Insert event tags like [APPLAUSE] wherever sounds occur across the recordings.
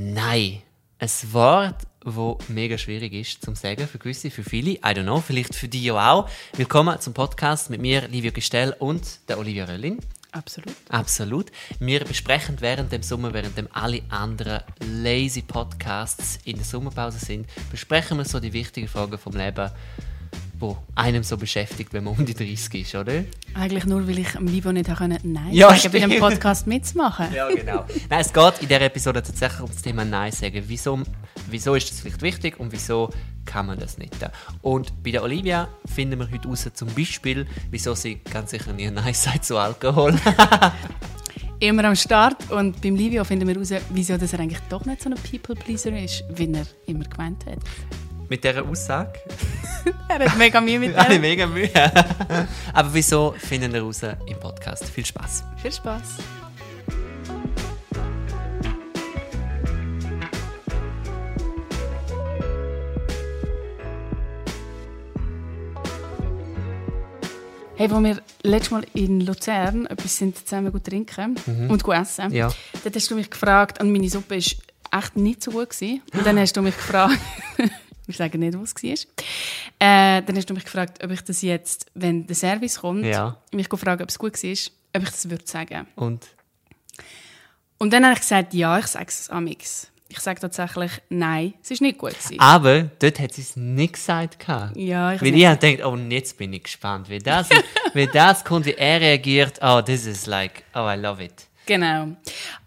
Nein. Ein Wort, wo mega schwierig ist zum sagen für gewisse, für viele. I don't know, vielleicht für die ja auch. Willkommen zum Podcast mit mir, Livio Gestell und der Olivia Röllin. Absolut. Absolut. Wir besprechen während dem Sommer, während dem alle anderen lazy Podcasts in der Sommerpause sind, besprechen wir so die wichtigen Fragen vom Leben, wo einem so beschäftigt, wenn man um die 30 ist, oder? Eigentlich nur, weil ich am Libo nicht können, Nein Ja, sagen bei dem. Podcast mitzumachen. Ja, genau. Nein, es geht in dieser Episode tatsächlich um das Thema Nein sagen. Wieso, wieso ist das vielleicht wichtig und wieso kann man das nicht? Und bei der Olivia finden wir heute raus, zum Beispiel, wieso sie ganz sicher nie Nein sagt zu Alkohol. [LAUGHS] Immer am Start. Und beim Livio finden wir heraus, wieso dass er eigentlich doch nicht so ein People-Pleaser ist, wie er immer gemeint hat. Mit dieser Aussage [LAUGHS] Er hat mega Mühe mit [LAUGHS] ich dem. mega Mühe. [LAUGHS] Aber wieso finden wir raus im Podcast? Viel Spaß. Viel Spaß. Hey, als wir letztes Mal in Luzern etwas sind zusammen gut trinken und gut essen, Ja. dann hast du mich gefragt, und meine Suppe war echt nicht so gut. Gewesen. Und dann hast du mich gefragt, wir sagen nicht, was es war, äh, dann hast du mich gefragt, ob ich das jetzt, wenn der Service kommt, Ja. mich gefragt, ob es gut war, ob ich das würde sagen. Und? Und dann habe ich gesagt, ja, ich sage es amix. Ich sage tatsächlich, nein, es war nicht gut. Gewesen. Aber dort hat sie es nicht gesagt. Ja, ich Weil ich habe gedacht, oh, jetzt bin ich gespannt, wie das, wie das kommt, wie er reagiert. Oh, this is like, oh, I love it. Genau.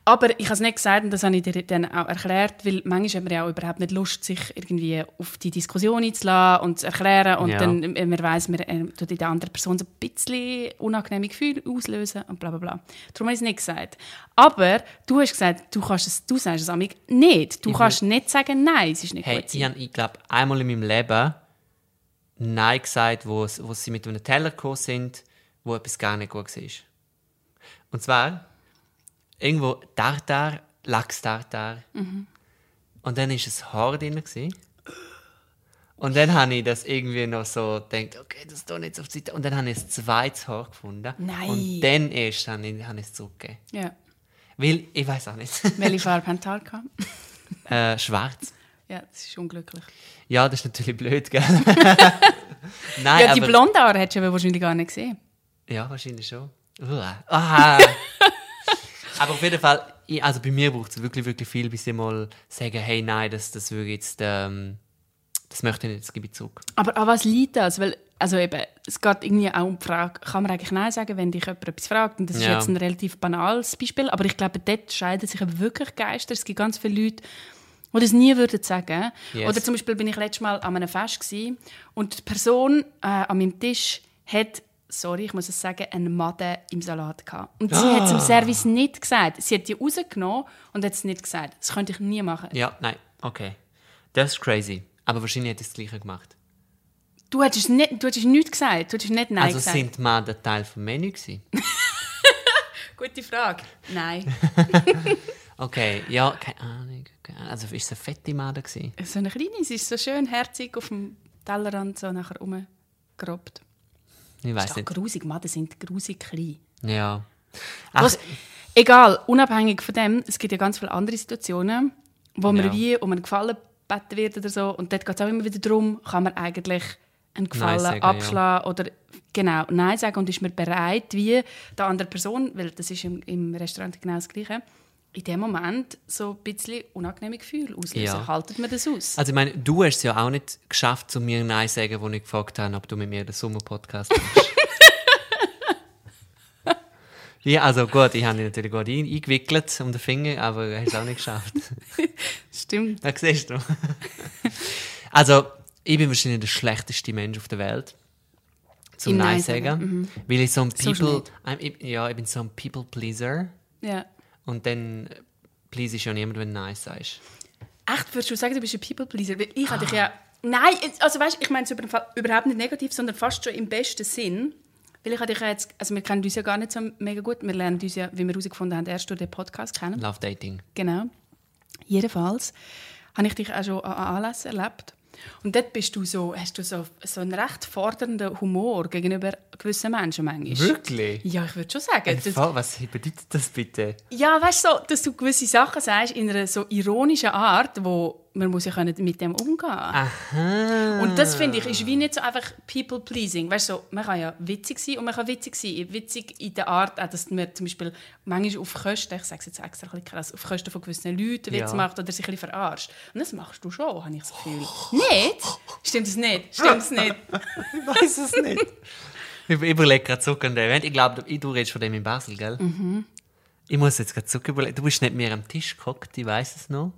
Aber ich habe es nicht gesagt und das habe ich dir dann auch erklärt, weil manchmal hat man ja auch überhaupt nicht Lust, sich irgendwie auf die Diskussion einzulassen und zu erklären und Ja. dann, man weiss, man äh, tut in der anderen Person so ein bisschen unangenehme Gefühle auslösen und bla bla bla. Darum habe ich es nicht gesagt. Aber du hast gesagt, du, kannst es, du sagst es amig nicht. Du Ich kannst nicht sagen, nein, es ist nicht Hey, gut. ich habe, ich glaube, einmal in meinem Leben Nein gesagt, wo, es- wo sie mit einem Teller gekommen sind, wo etwas gar nicht gut war. Und zwar irgendwo Tartar, Lachs-Tartar. Und dann war ein Haar drin. gewesen. Und dann habe ich das irgendwie noch so gedacht, okay, das ist doch nicht so auf die Seite. Und dann habe ich ein zweites Haar gefunden. Nein. Und dann erst habe ich, habe ich es zurückgegeben. Ja. Weil, ich weiß auch nicht, [LAUGHS] Welche Farbe haben die Haare gehabt? äh, schwarz. Ja, das ist unglücklich. Ja, das ist natürlich blöd, gell? [LAUGHS] Nein, ja, die aber, blonden Haare hättest du aber wahrscheinlich gar nicht gesehen. Ja, wahrscheinlich schon. Uah. Aha. Aber auf jeden Fall, also bei mir braucht es wirklich, wirklich viel, bis ich mal sagen, hey, nein, das, das würde jetzt, ähm, das möchte ich nicht, das gebe ich zurück. Aber an was liegt das? Weil, also eben, es geht irgendwie auch um die Frage, kann man eigentlich Nein sagen, wenn dich jemand etwas fragt? Und das ist Ja. jetzt ein relativ banales Beispiel, aber ich glaube, dort scheiden sich wirklich Geister. Es gibt ganz viele Leute, die das nie würden sagen. Yes. Oder zum Beispiel bin ich letztes Mal an einem Fest gewesen, und die Person äh, an meinem Tisch hat sorry, ich muss es sagen, einen Maden im Salat gehabt. Und sie hat es im Service nicht gesagt. Sie hat die rausgenommen und hat es nicht gesagt. Das könnte ich nie machen. Ja, nein, okay. Das ist crazy. Aber wahrscheinlich hätte ich das Gleiche gemacht. Du hättest, nicht, du hättest nichts gesagt. Du hättest nicht Nein also gesagt. sind die Mann der Teil vom Menü gewesen? [LAUGHS] Gute Frage. Nein. [LAUGHS] Okay, ja, keine Ahnung. keine Ahnung. Also ist es eine fette Made gewesen? so eine kleine, sie ist so schön herzig auf dem Tellerrand so nachher rumgerobbt. Ich Ist weiß nicht. grusig, Maden sind grusig klein. Ja. Ach, Was, egal, unabhängig von dem, es gibt ja ganz viele andere Situationen, wo man Ja. wie um einen Gefallen gebeten wird oder so. Und dort geht es auch immer wieder darum, kann man eigentlich einen Gefallen sagen, ja. abschlagen oder genau Nein sagen und ist man bereit, wie der andere Person, weil das ist im, im Restaurant genau das Gleiche, in dem Moment so ein bisschen unangenehme Gefühle auslösen. Ja. Haltet man das aus? Also ich meine, du hast es ja auch nicht geschafft, zu mir Nein zu sagen, wo ich gefragt habe, ob du mit mir den Sommerpodcast machst. [LAUGHS] ja, also gut, ich habe dich natürlich gut ein- eingewickelt um den Finger, aber du hast es auch nicht geschafft. [LAUGHS] Stimmt. Da siehst du. [LAUGHS] also, ich bin wahrscheinlich der schlechteste Mensch auf der Welt. Zum Nein sagen. sagen, Weil ich so ein So People. Ich, ja, ich bin so ein People-Pleaser. Ja. Und dann please ich ja niemand, wenn du Nein sagst. Echt, würdest du sagen, du bist ein People-Pleaser? Ich hatte dich ja... Nein, also weißt, ich meine es über- überhaupt nicht negativ, sondern fast schon im besten Sinn. Weil ich dich ja jetzt... Also wir kennen uns ja gar nicht so mega gut. Wir lernen uns ja, wie wir herausgefunden haben, erst durch den Podcast kennen. Love Dating. Genau. Jedenfalls habe ich dich auch schon an Anlässen erlebt. Und dort bist du so, hast du so, so einen recht fordernden Humor gegenüber gewissen Menschen manchmal. Wirklich? Ja, ich würde schon sagen. Das, Was bedeutet das bitte? ja, weißt du, so, dass du gewisse Sachen sagst in einer so ironischen Art, wo man muss ja können mit dem umgehen Aha. Und das finde ich, ist wie nicht so einfach people-pleasing. Weißt du, so, man kann ja witzig sein und man kann witzig sein. Witzig in der Art, auch, dass man zum Beispiel manchmal auf Kosten, ich sage es jetzt extra ein bisschen krass, auf Kosten von gewissen Leuten Witze Ja. macht oder sich ein bisschen verarscht. Und das machst du schon, habe ich das Gefühl. Nicht? Stimmt das nicht? Stimmt das nicht? [LAUGHS] Ich weiß es nicht. ich überlege gerade zurück an den Event. Ich glaube, du redest von dem in Basel, gell? Mhm. Ich muss jetzt gerade zurück überlegen. Du bist nicht mehr am Tisch gehockt, ich weiß es noch.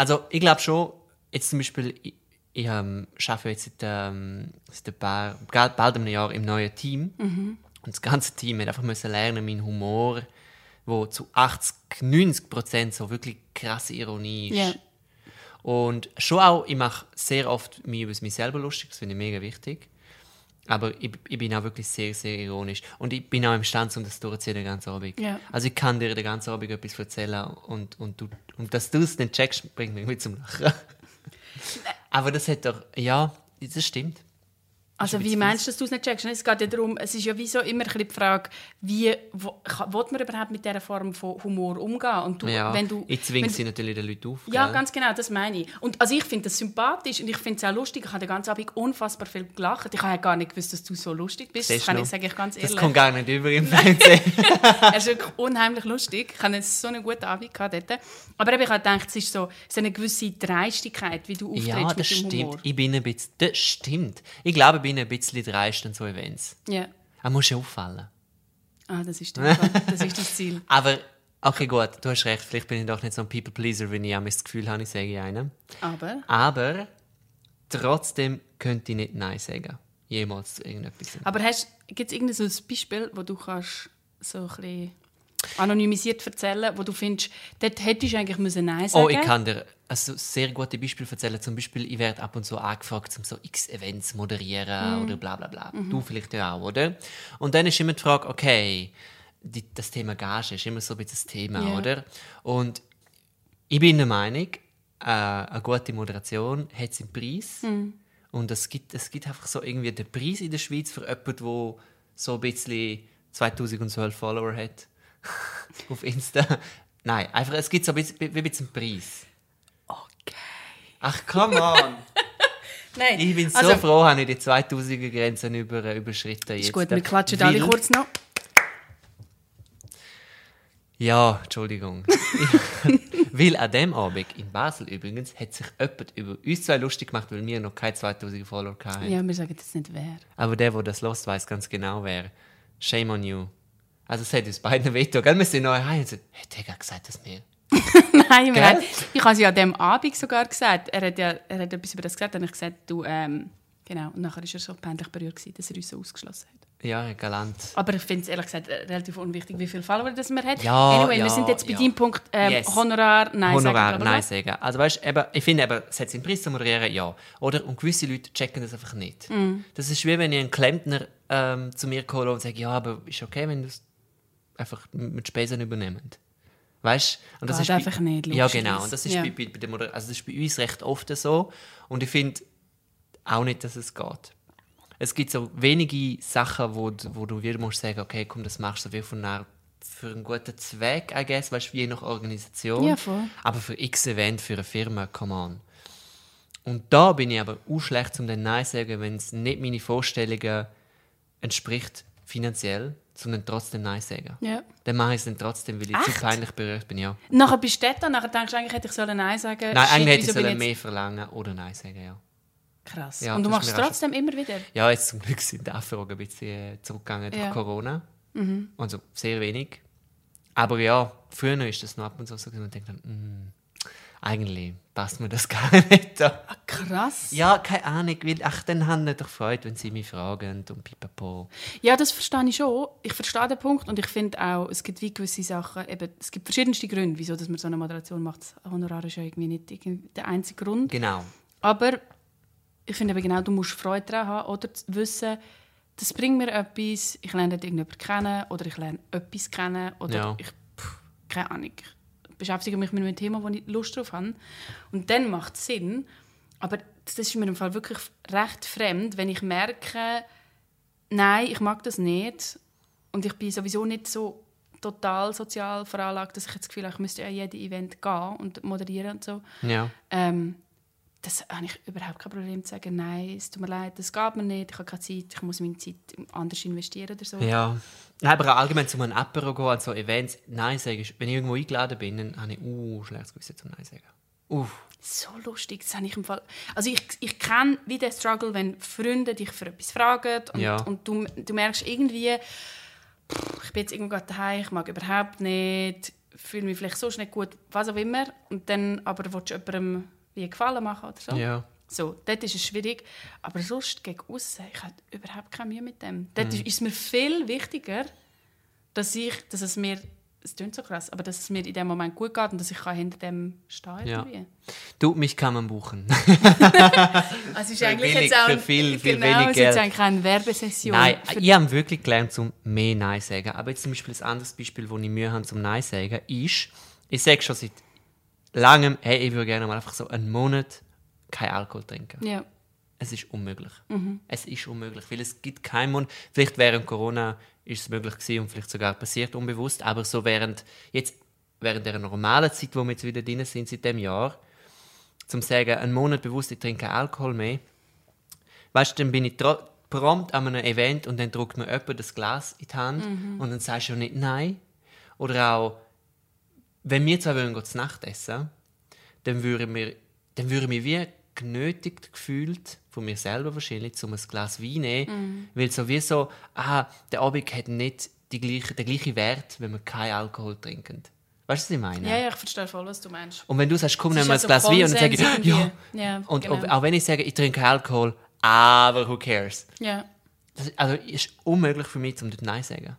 Also, ich glaube schon, jetzt zum Beispiel, ich, ich ähm, arbeite jetzt seit, ähm, seit ein paar, bald einem Jahr im neuen Team. Mhm. Und das ganze Team hat einfach müssen lernen, meinen Humor, wo zu 80, 90 Prozent so wirklich krasse Ironie ist. Ja. Und schon auch, ich mache sehr oft mich über mich selber lustig, das finde ich mega wichtig. Aber ich, ich bin auch wirklich sehr, sehr ironisch. Und ich bin auch imstande, um das durchzuziehen den ganzen Abend. Ja. Also ich kann dir den ganzen Abend etwas erzählen und, und, du, und dass du es nicht checkst, bringt mich mit zum Lachen. [LAUGHS] Aber das hat doch, ja, das stimmt. Also wie meinst du, dass du es nicht checkst? Es geht ja darum, es ist ja wie so immer die Frage, wie wo, kann- will man überhaupt mit dieser Form von Humor umgehen? Und du, Ja, wenn du, ich zwinge sie natürlich den Leuten auf. Ja, gell? ganz genau, das meine ich. Und also ich finde das sympathisch und ich finde es auch lustig. Ich habe den ganzen Abend unfassbar viel gelacht. Ich habe ja gar nicht gewusst, dass du so lustig bist. Das kann ich, sage ich ganz Das ehrlich. kommt gar nicht über im [LAUGHS] Fernsehen. [LAUGHS] er ist wirklich unheimlich lustig. Ich hatte jetzt so einen guten Abend dort. Aber ich habe gedacht, es ist so, so eine gewisse Dreistigkeit, wie du auftrittst ja, das mit dem stimmt. Humor. Ich bin ein bisschen, das stimmt. Ich glaube, bin ein bisschen dreist an so Events. Ja. Er muss ja auffallen. Ah, das ist, der Fall. das ist das Ziel. [LAUGHS] Aber, okay, gut, du hast recht. Vielleicht bin ich doch nicht so ein People-Pleaser, wenn ich auch das Gefühl habe, ich sage einem. Aber, Aber trotzdem könnte ich nicht Nein sagen. Jemals zu irgendetwas. aber gibt es irgendein so ein Beispiel, wo du kannst so ein bisschen anonymisiert erzählen, wo du findest, dort hättest du eigentlich müssen Nein sagen Oh, ich kann dir also sehr gute Beispiele erzählen. Zum Beispiel, ich werde ab und zu angefragt, um so X-Events moderieren oder bla bla bla. Du vielleicht ja auch, oder? Und dann ist immer die Frage, okay, die, das Thema Gage ist immer so ein bisschen das Thema, Ja. oder? Und ich bin der Meinung, äh, eine gute Moderation hat seinen Preis. Und es gibt, es gibt einfach so irgendwie den Preis in der Schweiz für jemanden, der so ein bisschen 2012 Follower hat. [LAUGHS] Auf Insta. Nein, einfach, es gibt so ein bisschen, wie bisschen einen Preis. Okay. Ach, come on! [LAUGHS] Nein, Ich bin so also, froh, habe ich die 2000er-Grenzen über, äh, überschritten. Jetzt. Ist gut, wir klatschen alle kurz noch. Ja, Entschuldigung. [LAUGHS] weil an dem Abend in Basel übrigens hat sich jemand über uns zwei lustig gemacht, weil wir noch keine 2000 Follower hatten. Ja, wir sagen jetzt nicht wer. Aber der, der das los weiß ganz genau wer. Shame on you. Also es hat uns beiden [LAUGHS] wehtun. Gell? Wir sind noch heim und so, hat der gesagt, dass wir... [LAUGHS] Nein, wir haben, ich habe es ja an dem Abend sogar gesagt. Er hat ja er hat etwas über das gesagt. Dann habe ich gesagt, du, ähm, genau. Und nachher war er so peinlich berührt, gewesen, dass er uns so ausgeschlossen hat. Ja, galant. Aber ich finde es ehrlich gesagt äh, relativ unwichtig, wie viele Follower das man hat. Ja, anyway, ja, wir sind jetzt bei ja. deinem Punkt ähm, Yes. Honorar, Nein Honorar, sagen. Nein sagen. Also weißt, eben, ich finde, eben, es hat seinen Preis zu moderieren, ja. Oder? Und gewisse Leute checken das einfach nicht. Mm. Das ist wie wenn ich einen Klempner ähm, zu mir hole und sage, ja, aber ist okay, wenn du es einfach mit Spesen übernehmst. Weißt du? Und das ist bei- einfach nicht, Ja, genau. Und das ist, Ja. bei, bei, bei Moder also das ist bei uns recht oft so. Und ich finde auch nicht, dass es geht. Es gibt so wenige Sachen, wo, du- wo du wieder musst sagen, okay, komm, das machst du wie von einer, für einen guten Zweck, I guess, weißt du, je nach Organisation. Ja. Aber für x Event, für eine Firma, come on. Und da bin ich aber auch schlecht, um dann Nein zu sagen, wenn es nicht meine Vorstellungen entspricht, finanziell, sondern trotzdem Nein sagen. Ja. Dann mache ich es dann trotzdem, weil ich zu Echt? peinlich berührt bin, ja. Nachher bist du dort, und nachher denkst du, eigentlich hätte ich sollen Nein sagen Nein, eigentlich hätte ich sollen mehr verlangen oder Nein sagen, ja. Krass. Ja, und du machst es trotzdem immer wieder? Ja, jetzt zum Glück sind die Anfragen ein bisschen äh, zurückgegangen durch Ja. Mhm. Corona. Also sehr wenig. Aber ja, früher ist das noch ab und zu so gewesen und denkt dann, mm, eigentlich passt mir das [LAUGHS] gar nicht. da. Krass. Ja, keine Ahnung, weil, ach, dann haben sie doch Freude, wenn sie mich fragen und pipapo. Ja, das verstehe ich schon. Ich verstehe den Punkt und ich finde auch, es gibt wie gewisse Sachen, eben, es gibt verschiedenste Gründe, wieso dass man so eine Moderation macht. Das Honorar ist ja irgendwie nicht der einzige Grund. Genau. Aber ich finde eben genau, du musst Freude daran haben oder zu wissen, das bringt mir etwas, ich lerne irgendjemanden kennen oder ich lerne etwas kennen oder Ja. ich, pff, keine Ahnung, ich beschäftige mich mit einem Thema, wo ich Lust drauf habe. Und dann macht es Sinn. Aber das ist mir im Fall wirklich recht fremd, wenn ich merke, nein, ich mag das nicht. Und ich bin sowieso nicht so total sozial veranlagt, dass ich jetzt das Gefühl habe, ich müsste an jedem Event gehen und moderieren und so. Ja. Ähm, das habe ich überhaupt kein Problem zu sagen, nein, es tut mir leid, das geht mir nicht, ich habe keine Zeit, ich muss meine Zeit anders investieren oder so. Ja. Nein, aber allgemein zu einem Apero gehen, an so Events, Nein sagen, wenn ich irgendwo eingeladen bin, dann habe ich uh, schlechtes Gewissen zum Nein sagen. Uff. So lustig, das habe ich im Fall. Also ich, ich kenne wie den Struggle, wenn Freunde dich für etwas fragen und, Ja. und du, du merkst irgendwie, pff, ich bin jetzt irgendwo gerade daheim, ich mag überhaupt nicht, fühle mich vielleicht so schnell gut, was auch immer, und dann aber willst du jemandem wie einen Gefallen machen oder so. Ja. So, dort ist es schwierig. Aber sonst gegen außen, ich habe überhaupt keine Mühe mit dem. Mhm. Dort ist es mir viel wichtiger, dass, ich, dass es mir, es klingt so krass, aber dass es mir in dem Moment gut geht und dass ich kann hinter dem stehen Ja. irgendwie. Du, mich kann man buchen. [LAUGHS] Also es ist eigentlich jetzt auch für viel, viel genau, wenig ist jetzt Geld. eigentlich eine Werbesession. Nein, ich habe wirklich gelernt, zum mehr Nein sagen. Aber jetzt zum Beispiel ein anderes Beispiel, wo ich Mühe habe zum Nein sagen, ist, ich sage schon seit langem, hey, ich würde gerne mal einfach so einen Monat kein Alkohol trinken. ja. Es ist unmöglich. Mhm. Es ist unmöglich, weil es gibt keinen Monat. Vielleicht während Corona ist es möglich gewesen und vielleicht sogar passiert unbewusst, aber so während jetzt während der normalen Zeit, wo wir jetzt wieder drin sind seit dem Jahr, zum sagen, einen Monat bewusst, ich trinke Alkohol mehr, weißt du, dann bin ich prompt an einem Event und dann drückt mir jemand das Glas in die Hand Mhm. und dann sagst du nicht nein. Oder auch, wenn wir zwei wollen, zu Nacht essen, dann würde mir, dann würde mir wie genötigt gefühlt, von mir selber wahrscheinlich, um ein Glas Wein nehmen, weil sowieso, ah, der Abend hat nicht die gleiche, den gleichen Wert, wenn wir keinen Alkohol trinken. Weißt du, was ich meine? ja, ja, ich verstehe voll, was du meinst. Und wenn du sagst, komm, nimm mal ein so Glas Wein, und dann sage ich, ja. Ja, Und genau. auch wenn ich sage, ich trinke keinen Alkohol, aber who cares? Ja. Das ist, also ist unmöglich für mich, um dort Nein zu sagen.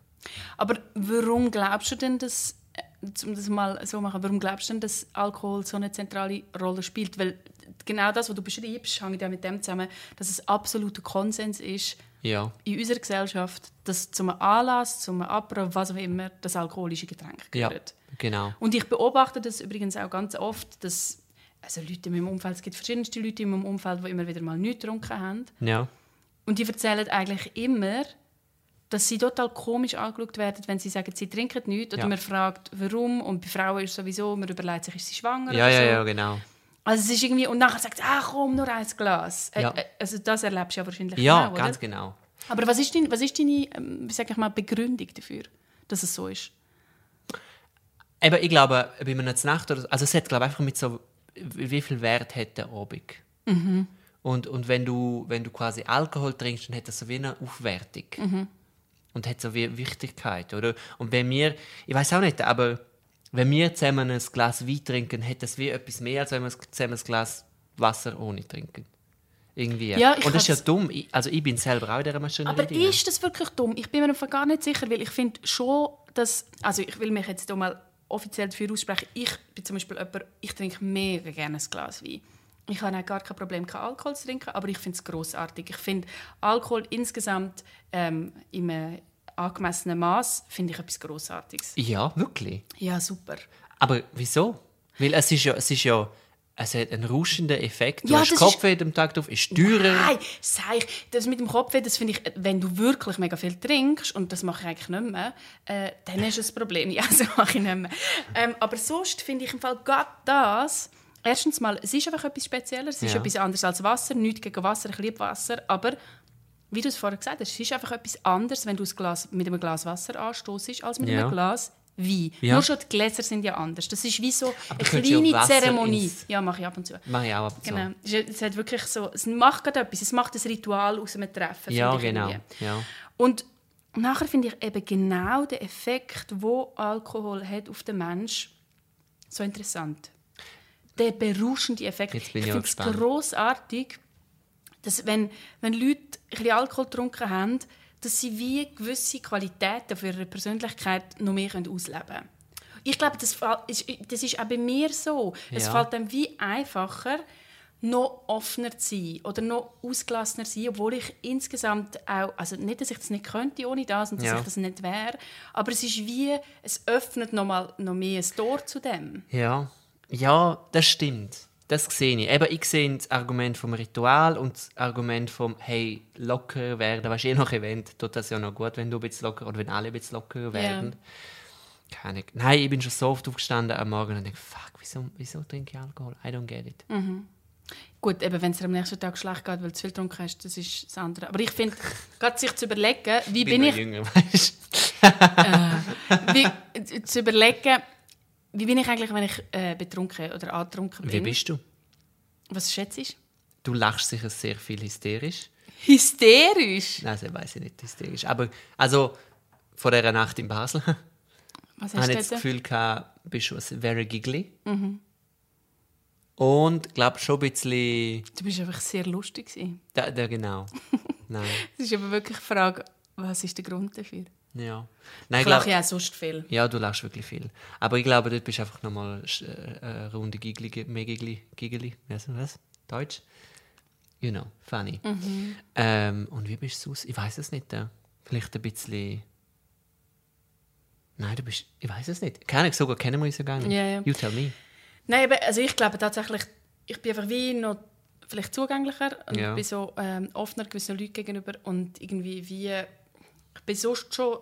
Aber warum glaubst du denn, dass, um das mal so machen, warum glaubst du denn, dass Alkohol so eine zentrale Rolle spielt? Weil genau das, was du beschreibst, hängt ja mit dem zusammen, dass es absoluter Konsens ist Ja. in unserer Gesellschaft, dass zum Anlass, zum Apero, was auch immer, das alkoholische Getränk Ja, gehört. genau. Und ich beobachte das übrigens auch ganz oft, dass also Leute in meinem Umfeld, es gibt verschiedenste Leute in meinem Umfeld, die immer wieder mal nichts getrunken haben. Ja. Und die erzählen eigentlich immer, dass sie total komisch angeschaut werden, wenn sie sagen, sie trinken nichts. Oder Ja. man fragt, warum. Und bei Frauen ist sowieso, man überlegt sich, ist sie schwanger Ja, oder ja, so. ja, genau. Also es ist irgendwie, und nachher sagt ah komm, nur ein Glas. Äh, Ja. äh, Also das erlebst du ja wahrscheinlich Ja, auch, ganz genau. Aber was ist, dein, was ist deine, ähm, wie sag ich mal, Begründung dafür, dass es so ist? Eben, ich glaube, bei einer Nacht oder so, also es hat, glaube ich, einfach mit so, wie wie viel Wert hat der Abend. Mhm. Und, und wenn, du, wenn du quasi Alkohol trinkst, dann hat das so wie eine Aufwertung. Mhm. Und hat so wie Wichtigkeit, oder? Und wenn wir, ich weiß auch nicht, aber wenn wir zusammen ein Glas Wein trinken, hat das wie etwas mehr, als wenn wir zusammen ein Glas Wasser ohne trinken. Irgendwie. Ja, ich und das ist ja dumm. Ich, also ich bin selber auch in dieser Maschinerie Aber drin. ist das wirklich dumm? Ich bin mir einfach gar nicht sicher, weil ich finde schon, dass, also ich will mich jetzt hier mal offiziell dafür aussprechen, ich bin zum Beispiel jemand, ich trinke mega gerne ein Glas Wein. Ich habe auch gar kein Problem, keinen Alkohol zu trinken, aber ich finde es grossartig. Ich finde Alkohol insgesamt ähm, im angemessenen Maß finde ich etwas Grossartiges. Ja, wirklich. Ja, super. Aber wieso? Weil es ist ja, es ist ja, es hat einen rauschenden Effekt. Du Ja, hast Kopfweh am Tag drauf, ist teurer. Nein, sag ich, das mit dem Kopfweh, das finde ich, wenn du wirklich mega viel trinkst, und das mache ich eigentlich nicht mehr, äh, dann ist es ein Problem. [LAUGHS] Ja, das mache ich nicht mehr. Ähm, aber sonst finde ich im Fall gerade das, erstens mal, es ist einfach etwas Spezielles, es ist Ja. etwas anderes als Wasser, nichts gegen Wasser, ich liebe Wasser, aber wie du es vorher gesagt hast, es ist einfach etwas anderes, wenn du ein Glas, mit einem Glas Wasser anstoßest, als mit Ja. einem Glas Wein. Ja. Nur schon die Gläser sind ja anders. Das ist wie so eine kleine Zeremonie. ins- Ja, mache ich ab und zu. Mach ich auch ab und zu. Genau. Es ist- hat wirklich so, es macht gerade etwas. Es macht ein Ritual aus einem Treffen. Ja, genau. Ja. Und nachher finde ich eben genau den Effekt, wo Alkohol hat auf den Mensch, so interessant. Der berauschende Effekt. Ich finde es grossartig, dass wenn, wenn Leute ein bisschen Alkohol getrunken haben, dass sie wie gewisse Qualitäten für ihre Persönlichkeit noch mehr ausleben können. Ich glaube, das, das ist auch bei mir so. Es Ja. fällt einem wie einfacher, noch offener zu sein oder noch ausgelassener zu sein, obwohl ich insgesamt auch, also nicht, dass ich das nicht könnte ohne das und dass Ja. ich das nicht wäre, aber es ist wie, es öffnet noch, mal, noch mehr ein Tor zu dem. Ja. Ja, das stimmt. das sehe ich. Eben, ich sehe das Argument vom Ritual und das Argument vom «Hey, locker werden». Weißt du, je nach Event tut das ja noch gut, wenn du ein bisschen locker oder wenn alle ein bisschen lockerer werden. Keine Ahnung. Nein, ich bin schon so oft aufgestanden am Morgen und denke «Fuck, wieso, wieso trinke ich Alkohol? I don't get it». Gut, eben, wenn es dir am nächsten Tag schlecht geht, weil du zu viel getrunken hast, das ist das andere. Aber ich finde, [LAUGHS] gerade sich zu überlegen, wie bin noch ich, jünger, [LAUGHS] weißt wie, zu überlegen, wie bin ich eigentlich, wenn ich äh, betrunken oder angetrunken Wie bin. bist du? Was schätzt du? Du lachst sicher sehr viel hysterisch. Hysterisch? Nein, das weiß ich nicht hysterisch. Aber also vor dieser Nacht in Basel [LAUGHS] Was hast ich du das? Gefühl gehabt, bist du very giggly. Mhm. Und glaube schon ein bisschen. Du bist einfach sehr lustig. Da, da, genau. Nein. [LAUGHS] Es ist aber wirklich die Frage, was ist der Grund dafür? Ja. Nein, Ich lache glaube. ja sonst viel. Ja, du lachst wirklich viel. Aber ich glaube, dort bist du einfach nochmal äh, eine Runde giggly, mehr giggly, giggly. Wie heißt das? Deutsch? You know, funny. Mhm. Ähm, und wie bist du aus? Ich weiß es nicht. Äh. Vielleicht ein bisschen. Nein, du bist. Ich weiß es nicht. Keine sogar kennen wir uns ja gar nicht. Ja, ja. You tell me. Nein, also ich glaube tatsächlich, ich bin einfach wie noch vielleicht zugänglicher und Ja. bin so ähm, offener gewissen Leuten gegenüber und irgendwie wie ich bin sonst schon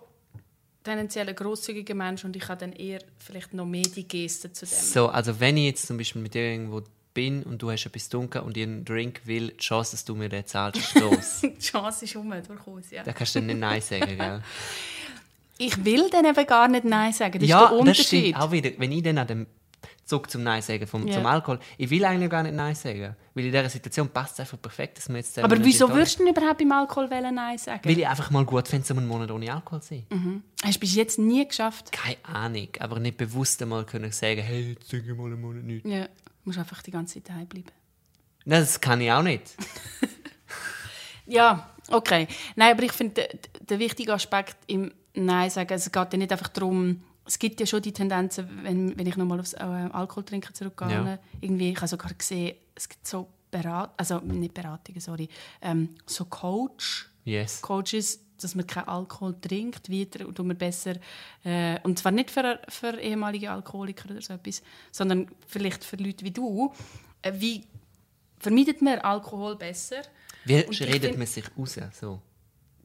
tendenziell ein grosszügiger Mensch und ich habe dann eher vielleicht noch mehr die Gesten zu dem. So, also wenn ich jetzt zum Beispiel mit dir irgendwo bin und du hast etwas dunkel und ich einen Drink will, die Chance, dass du mir den zahlst, ist gross. [LAUGHS] Die Chance ist um, durchaus, ja. da kannst du dann nicht Nein sagen, gell? [LAUGHS] Ich will dann eben gar nicht Nein sagen, das ist ja, der das Unterschied. stimmt auch wieder. Wenn ich dann an dem Zug zum Nein sagen vom, Ja. zum Alkohol, ich will eigentlich gar nicht Nein sagen, weil in dieser Situation passt es einfach perfekt, dass wir jetzt aber wieso Gin würdest du denn überhaupt beim Alkohol wollen Nein sagen? Weil ich einfach mal gut finde, so einen Monat ohne Alkohol zu sein. Mhm. Hast du bis jetzt nie geschafft? Keine Ahnung, aber nicht bewusst einmal können sagen, hey, jetzt sage ich mal einen Monat nicht. Ja, du musst einfach die ganze Zeit daheim bleiben. Nein, das kann ich auch nicht. [LAUGHS] Ja, okay. Nein, aber ich finde, der, der wichtige Aspekt im Nein sagen, es geht ja nicht einfach darum, es gibt ja schon die Tendenzen, wenn, wenn ich nochmal aufs äh, Alkohol trinken zurückgehe, Ja. irgendwie, ich habe sogar gesehen, es gibt so Berat also nicht Beratungen, sorry, ähm, so Coach, Yes. Coaches, dass man keinen Alkohol trinkt, wie tut man besser, äh, und zwar nicht für, für ehemalige Alkoholiker oder so etwas, sondern vielleicht für Leute wie du, äh, wie vermeidet man Alkohol besser? Wie Und redet find- man sich raus? So.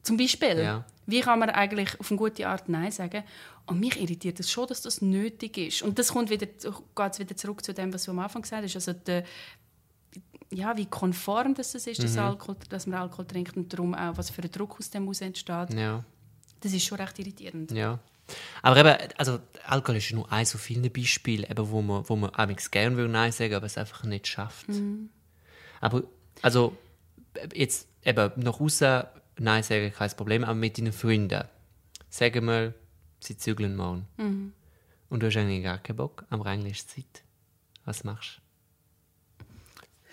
Zum Beispiel, Ja. wie kann man eigentlich auf eine gute Art Nein sagen? Und mich irritiert es schon, dass das nötig ist. Und das kommt wieder, geht wieder zurück zu dem, was du am Anfang gesagt hast. Also der, ja, wie konform das ist, Mhm. dass, Alkohol, dass man Alkohol trinkt und darum auch, was für ein Druck aus dem heraus entsteht. Ja. Das ist schon recht irritierend. Ja. Aber eben, also Alkohol ist nur eines von vielen Beispielen, eben, wo man, wo man amigs gerne will Nein sagen, aber es einfach nicht schafft. Aber, also, jetzt eben nach außen Nein sagen, kein Problem, aber mit deinen Freunden. Sagen wir, sie zügeln morgen. Und du hast eigentlich gar keinen Bock, aber eigentlich ist Zeit. Was machst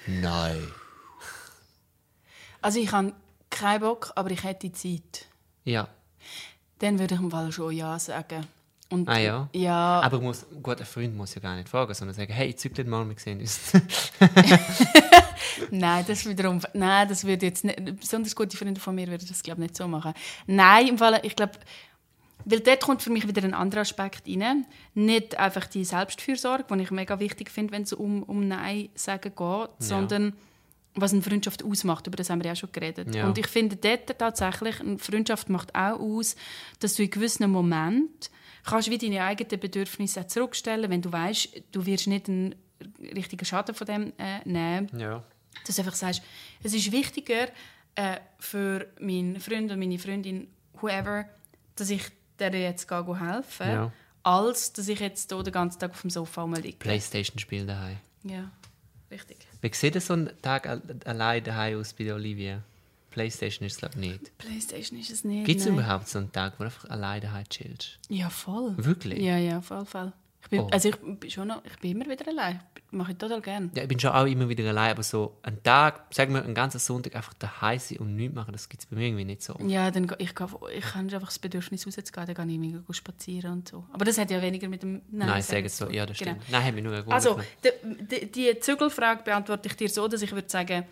du? Nein. Also ich habe keinen Bock, aber ich hätte Zeit. Ja. Dann würde ich im Fall schon Ja sagen. Und, Ah ja? Ja, Aber muss, gut, ein Freund muss ja gar nicht fragen, sondern sagen, hey, zügelt mal, wir sehen uns. [LAUGHS] [LAUGHS] Nein, das wiederum, nein, das würde jetzt nicht, besonders gute Freunde von mir würden das glaube ich nicht so machen. Nein, im Fall, ich glaube, weil dort kommt für mich wieder ein anderer Aspekt rein. Nicht einfach die Selbstfürsorge, die ich mega wichtig finde, wenn es um, um Nein sagen geht, sondern was eine Freundschaft ausmacht. Über das haben wir ja schon geredet. Ja. Und ich finde dort tatsächlich, eine Freundschaft macht auch aus, dass du in gewissen Momenten kannst wie deine eigenen Bedürfnisse zurückstellen, wenn du weißt, du wirst nicht einen richtigen Schaden von dem äh, nehmen ja. Dass du einfach sagst, es ist wichtiger äh, für meinen Freund und meine Freundin, whoever, dass ich der jetzt helfen Ja. als dass ich jetzt hier den ganzen Tag auf dem Sofa rumliege. Playstation spielen daheim. Ja, richtig. Wie sieht so ein Tag al- allein daheim aus bei Olivia? Playstation ist es glaube ich nicht. Playstation ist es nicht. Gibt es überhaupt so einen Tag, wo du einfach allein daheim chillst? Ja, voll. Wirklich? Ja, ja, voll, voll. Ich bin, Oh. Also ich bin, schon noch, ich bin immer wieder allein. Mache ich total gerne. Ja, ich bin schon auch immer wieder allein, aber so einen Tag, sagen wir einen ganzen Sonntag einfach daheim sein und nichts machen, das gibt es bei mir irgendwie nicht so. Ja, dann, ich, gehe- ich habe einfach das Bedürfnis rauszugehen, dann gehe ich irgendwie spazieren und so. Aber das hat ja weniger mit dem Nein, Nein, sagen so, zu ja, das tun. stimmt. Nein, haben wir nur Also, die, die, die Zügelfrage beantworte ich dir so, dass ich würde sagen,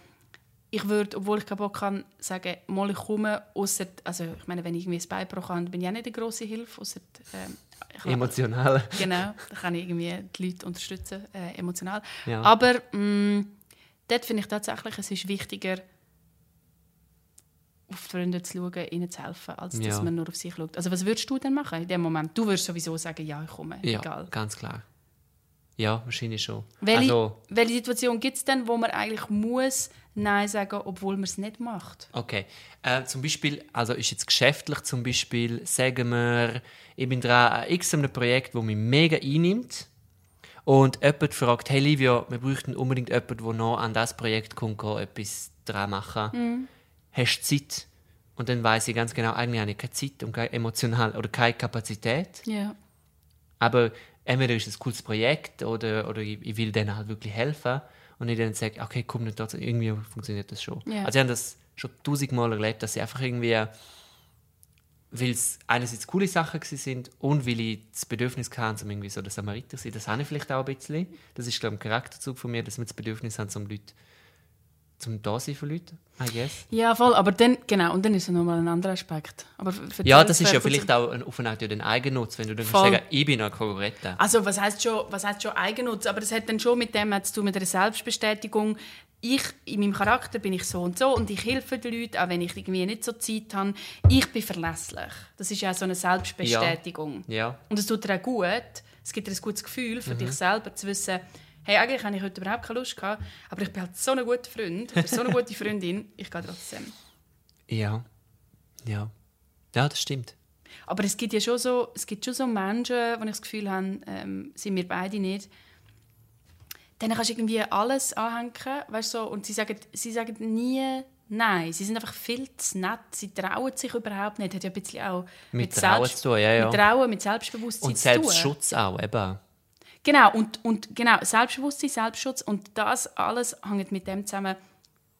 ich würde, obwohl ich keinen Bock habe, sagen, mal ich komme, ausser, also ich meine, wenn ich irgendwie ein Bein gebrochen habe, bin ich auch nicht eine grosse Hilfe, ausser ähm, ich Emotional. Genau, da kann ich irgendwie die Leute unterstützen, äh, emotional. Ja. Aber mh, dort finde ich tatsächlich, es ist wichtiger, auf die Freunde zu schauen, ihnen zu helfen, als dass Ja. man nur auf sich schaut. Also was würdest du denn machen in dem Moment? Du würdest sowieso sagen, ja, ich komme, Ja, egal. ganz klar. Ja, wahrscheinlich schon. Welche, Also, welche Situation gibt es denn, wo man eigentlich muss Nein sagen, obwohl man es nicht macht? okay. Äh, zum Beispiel, also ist jetzt geschäftlich zum Beispiel, sagen wir, ich bin dran an x einem Projekt, das mich mega einnimmt. Und jemand fragt, hey Livia, wir bräuchten unbedingt jemanden, der noch an das Projekt kommt, etwas dran machen. Hast du Zeit? Und dann weiß ich ganz genau, eigentlich habe ich keine Zeit und keine emotional oder keine Kapazität. Ja. Aber entweder ist es ein cooles Projekt oder, oder ich, ich will denen halt wirklich helfen. Und ich dann sage, okay, komm nicht trotzdem, irgendwie funktioniert das schon. Ja. Also ich habe das schon tausendmal erlebt, dass ich einfach irgendwie, weil es einerseits coole Sachen sind und weil ich das Bedürfnis hatte, um irgendwie so der Samariter zu sein. Das habe ich vielleicht auch ein bisschen. Das ist, glaube ich, ein Charakterzug von mir, dass wir das Bedürfnis haben, um Leute zum da sein von Leuten, I guess. ja, voll. Aber dann, genau, und dann ist es nochmal ein anderer Aspekt. Aber für Ja, das ist ja vielleicht auch ein, auf eine Art ja den Eigennutz, wenn du dann Voll. sagen, ich bin ein Konkurrent. Also was heißt schon, was heißt schon Eigennutz? Aber das hat dann schon mit dem zu tun, mit einer Selbstbestätigung. Ich, in meinem Charakter bin ich so und so und ich helfe den Leuten, auch wenn ich irgendwie nicht so Zeit habe. Ich bin verlässlich. Das ist ja so eine Selbstbestätigung. Ja. Und es tut dir auch gut. Es gibt dir ein gutes Gefühl Mhm. für dich selber zu wissen, hey, eigentlich habe ich heute überhaupt keine Lust gehabt, aber ich bin halt so ein guter Freund oder so eine [LAUGHS] gute Freundin, ich gehe trotzdem. Ja. Ja. Ja, das stimmt. Aber es gibt ja schon so, es gibt schon so Menschen, wo ich das Gefühl habe, ähm, sind wir beide nicht. Denen kannst du irgendwie alles anhängen, weißt du, so, und sie sagen, sie sagen nie Nein. Sie sind einfach viel zu nett. Sie trauen sich überhaupt nicht. Hat ja ein bisschen auch Mit Trauen zu tun, ja, ja. Mit Trauen, mit Selbstbewusstsein Und zu tun. Selbstschutz auch, eben. Genau, und, und genau, Selbstbewusstsein, Selbstschutz und das alles hängt mit dem zusammen,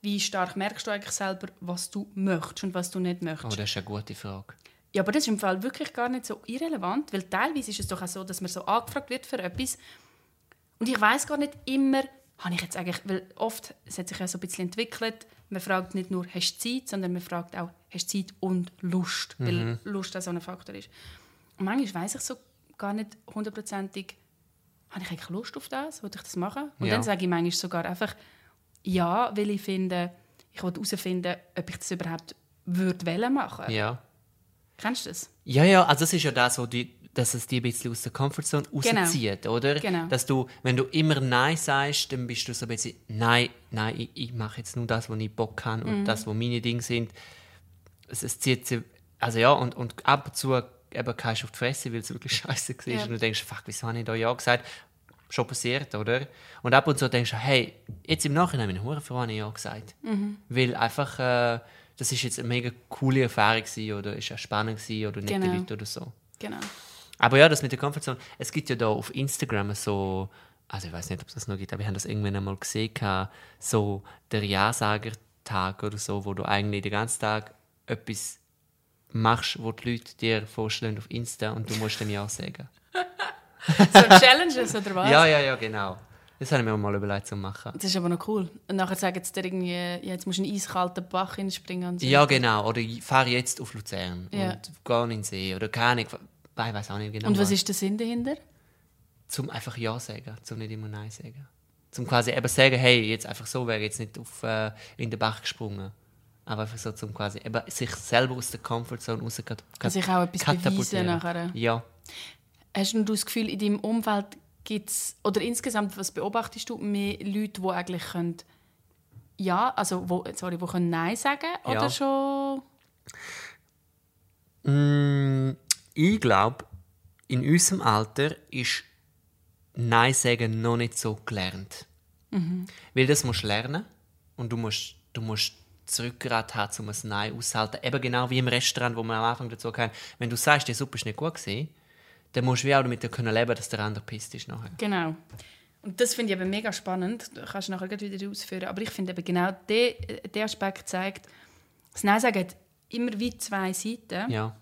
wie stark merkst du eigentlich selber, was du möchtest und was du nicht möchtest. Oh, das ist eine gute Frage. Ja, aber das ist im Fall wirklich gar nicht so irrelevant, weil teilweise ist es doch auch so, dass man so angefragt wird für etwas und ich weiß gar nicht immer, habe ich jetzt eigentlich, weil oft, es hat sich ja so ein bisschen entwickelt, man fragt nicht nur, hast du Zeit, sondern man fragt auch, hast du Zeit und Lust, weil Lust auch so ein Faktor ist. Und manchmal weiß ich so gar nicht hundertprozentig, habe ich eigentlich Lust auf das, will ich das machen? Und Ja. dann sage ich manchmal sogar einfach ja, weil ich finde, ich will herausfinden, ob ich das überhaupt würde wollen machen. Ja. Kennst du das? Ja, ja, also das ist ja das, wo die, dass es dich ein bisschen aus der Comfortzone rauszieht, oder? Genau. Dass du, wenn du immer Nein sagst, dann bist du so ein bisschen, nein, nein, ich, ich mache jetzt nur das, wo ich Bock habe Mhm. und das, wo meine Dinge sind. Es, es zieht sie, also ja, und, und ab und zu eben kannst du auf die Fresse, weil es wirklich [LAUGHS] scheiße war Ja. und du denkst, fuck, wieso habe ich da Ja gesagt? Schon passiert, oder? Und ab und zu denkst du, hey, jetzt im Nachhinein ich hure ich Ja gesagt. Mhm. Weil einfach, äh, das ist jetzt eine mega coole Erfahrung gewesen, oder ist ja spannend gewesen, oder nette Genau. Leute oder so. Genau. Aber ja, das mit der Comfortzone, es gibt ja da auf Instagram so, also ich weiß nicht, ob es das noch gibt, aber wir haben das irgendwann einmal gesehen, so der Ja-Sager-Tag oder so, wo du eigentlich den ganzen Tag etwas machst, wo die Leute dir vorstellen auf Insta und du musst dem Ja sagen. [LAUGHS] So Challenges oder was? Ja, ja, ja, genau. Das habe ich mir mal überlegt zu machen. Das ist aber noch cool. Und nachher sagen sie dir irgendwie, ja, jetzt musst du in einen eiskalten Bach hinspringen und so. Ja, genau. Oder ich fahre jetzt auf Luzern Ja. und gehe in den See oder keine Ahnung. Ich weiß auch nicht genau. Und was ist der Sinn dahinter? zum einfach Ja sagen, zum nicht immer Nein sagen. Zum quasi eben sagen, hey, jetzt einfach so wäre ich jetzt nicht auf, äh, in den Bach gesprungen. Aber einfach so zum quasi eben sich selber aus der Comfortzone raus Kann sich auch etwas beweisen nachher. Ja. Hast du das Gefühl, in deinem Umfeld gibt es, oder insgesamt, was beobachtest du, mehr Leute, die eigentlich können, ja, also, wo, sorry, die können Nein sagen Ja. oder schon... Mm, ich glaube, in unserem Alter ist Nein sagen noch nicht so gelernt. Weil das musst du lernen und du musst, du musst Zurückgrat haben, um ein Nein auszuhalten. Eben genau wie im Restaurant, wo man am Anfang dazu kann. Wenn du sagst, die Suppe ist nicht gut gewesen, dann musst du wie auch damit können leben, dass der andere pisst ist nachher. Genau. Und das finde ich eben mega spannend. Du kannst nachher wieder ausführen. Aber ich finde eben genau der, der Aspekt zeigt, das Nein sagen hat immer wie zwei Seiten. Ja.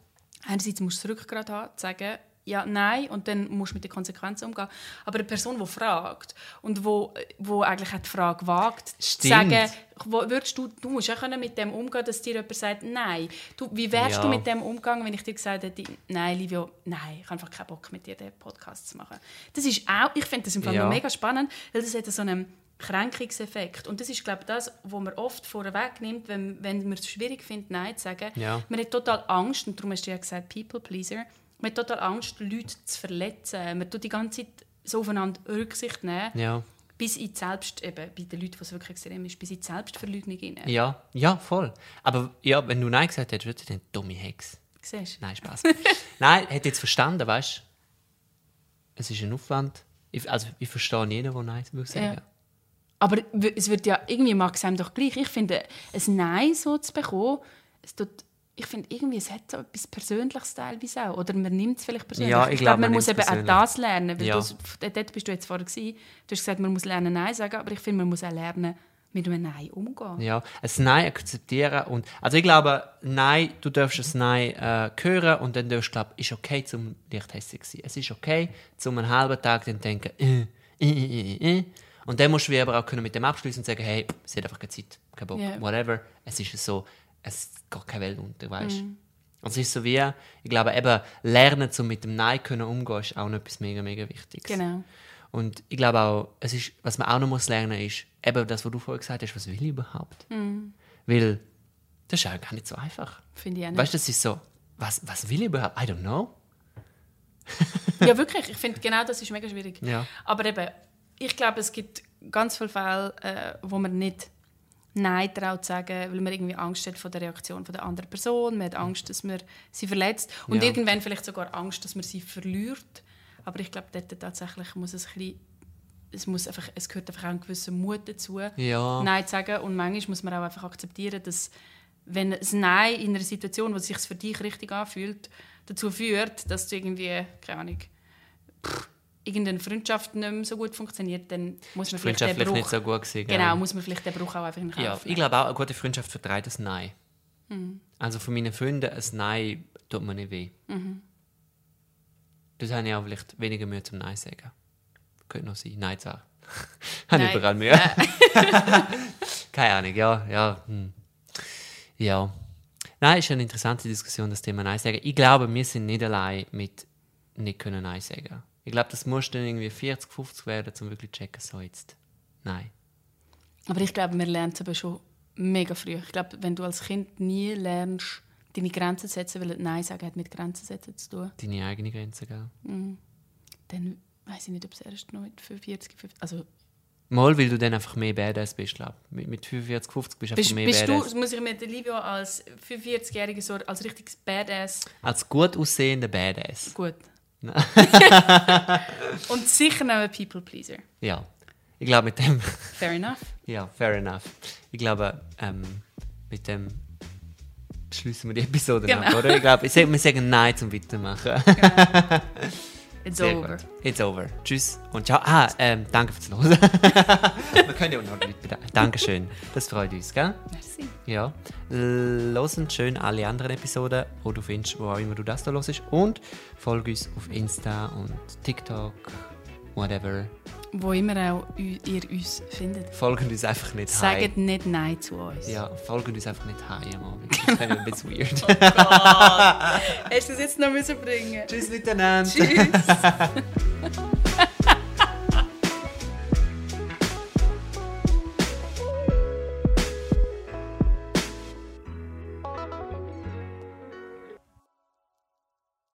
Einerseits musst du das Rückgrat haben, sagen, ja, nein, und dann musst du mit den Konsequenzen umgehen. Aber eine Person, die fragt und wo, wo eigentlich auch die Frage wagt, zu Stimmt. sagen, wo, würdest du, du musst ja können mit dem umgehen, dass dir jemand sagt, nein. Du, wie wärst Ja. du mit dem umgegangen, wenn ich dir gesagt hätte, nein, Livio, nein, ich habe einfach keinen Bock, mit dir den Podcast zu machen. Das ist auch, ich finde das im Fall Ja. mega spannend, weil das hat so einen Kränkungseffekt. Und das ist, glaube ich, das, was man oft vorweg nimmt, wenn, wenn man es schwierig findet, Nein zu sagen. Ja. Man hat total Angst, und darum hast du ja gesagt, People-Pleaser, man hat total Angst, Leute zu verletzen. Man tut die ganze Zeit so aufeinander Rücksicht nehmen, Ja. bis in die Selbst, eben bei den Leuten, was wirklich extrem ist, bis in die Selbstverleugnung hinein. Ja, ja, voll. Aber ja, wenn du Nein gesagt hättest, würde ich denken, dumme Hex. Siehst du? Nein, Spaß. [LAUGHS] Nein, hätte jetzt verstanden, weißt du? Es ist ein Aufwand. Ich, also, ich verstehe jeden, der Nein würde sagen. Ja. Aber es wird ja, irgendwie mag es einem doch gleich. Ich finde, ein Nein so zu bekommen, es tut, ich finde irgendwie, es hat so etwas Persönliches teilweise auch. Oder man nimmt es vielleicht persönlich. Ja, ich glaub, man, man muss eben auch das lernen. Weil Ja. du, dort bist du jetzt vorher gewesen. Du hast gesagt, man muss lernen Nein sagen, aber ich finde, man muss auch lernen, mit einem Nein umgehen. Ja, ein Nein akzeptieren. Und, also ich glaube, Nein, du darfst ein Nein äh, hören und dann darfst du glauben, ist okay zum leicht hässlich sein. Es ist okay, zum einen halben Tag dann denken, äh, äh, äh, äh, äh. Und dann musst du aber auch können mit dem abschließen und sagen, hey, es hat einfach keine Zeit, kein Bock, Ja. whatever. Es ist so, es geht keine Welt unter, weißt. Mhm. Und es ist so wie, ich glaube eben, lernen, um mit dem Nein können umgehen, ist auch noch etwas mega, mega Wichtiges. Genau. Und ich glaube auch, es ist, was man auch noch muss lernen ist, eben das, was du vorher gesagt hast, was will ich überhaupt? Mhm. Weil das ist ja gar nicht so einfach. Finde ich auch nicht. Weißt du, das ist so, was, was will ich überhaupt? I don't know. [LAUGHS] Ja, wirklich. [LAUGHS] Ich finde, genau das ist mega schwierig. Ja. Aber eben, ich glaube, es gibt ganz viele Fälle, äh, wo man nicht Nein traut zu sagen, weil man irgendwie Angst hat vor der Reaktion von der anderen Person. Man hat Angst, dass man sie verletzt. Und Ja. irgendwann vielleicht sogar Angst, dass man sie verliert. Aber ich glaube, dort tatsächlich muss es ein bisschen, es, muss einfach, es gehört einfach auch ein gewisser Mut dazu, Ja. Nein zu sagen. Und manchmal muss man auch einfach akzeptieren, dass wenn ein Nein in einer Situation, wo es sich für dich richtig anfühlt, dazu führt, dass du irgendwie, keine Ahnung, pff, irgendeine Freundschaft nicht mehr so gut funktioniert, dann muss man vielleicht den Bruch, nicht so gut gewesen. genau, muss man vielleicht den Bruch auch einfach in Kauf Ja, nehmen. ich glaube auch, eine gute Freundschaft vertreibt das Nein. Mhm. Also von meinen Freunden, ein Nein tut mir nicht weh. Mhm. Das habe ich auch vielleicht weniger Mühe zum Nein sagen. Könnte noch sein, Nein zu sagen. [LAUGHS] habe ich überall Mühe. [LAUGHS] Keine Ahnung, ja, ja. Hm. Ja. Nein, ist eine interessante Diskussion, das Thema Nein sagen. Ich glaube, wir sind nicht allein mit nicht können Nein sagen. Ich glaube, das muss dann irgendwie 40, 50 werden, um wirklich zu checken, so jetzt. Nein. Aber ich glaube, man lernt es aber schon mega früh. Ich glaube, wenn du als Kind nie lernst, deine Grenzen zu setzen, weil Nein sagen hat mit Grenzen setzen zu tun, Deine eigene Grenze, gell? dann weiß ich nicht, ob es erst noch mit 45, 50, also Mal, weil du dann einfach mehr Badass bist, glaube ich. Mit, mit 45, 50 bist du einfach mehr bist Badass. du, muss ich mit Livio als 45-Jährige so als richtiges Badass Als gut aussehender Badass. gut? [LAUGHS] Und sicher noch ein People-Pleaser. Ja. Ich glaube, mit dem. [LAUGHS] Fair enough. ja, fair enough. Ich glaube, ähm, mit dem schließen wir die Episode Genau. ab, oder? Ich glaube, wir sagen Nein zum Weitermachen. It's Sehr over. gut. It's over. Tschüss und ciao. Ah, ähm, danke fürs Hören. [LAUGHS] wir können ja auch noch Leute bedanken. Dankeschön. Das freut uns, gell? Merci. Ja. Losen schön alle anderen Episoden, wo du findest, wo auch immer du das da hörst. Und folge uns auf Insta und TikTok, whatever. Wo immer auch ihr uns findet. Folgen uns einfach nicht heim. Sagt nicht Nein zu uns. Ja, folgen uns einfach nicht heim am Abend. Das [LAUGHS] wäre ein bisschen weird. Hast du das jetzt noch müssen bringen? Tschüss miteinander. Tschüss. [LAUGHS]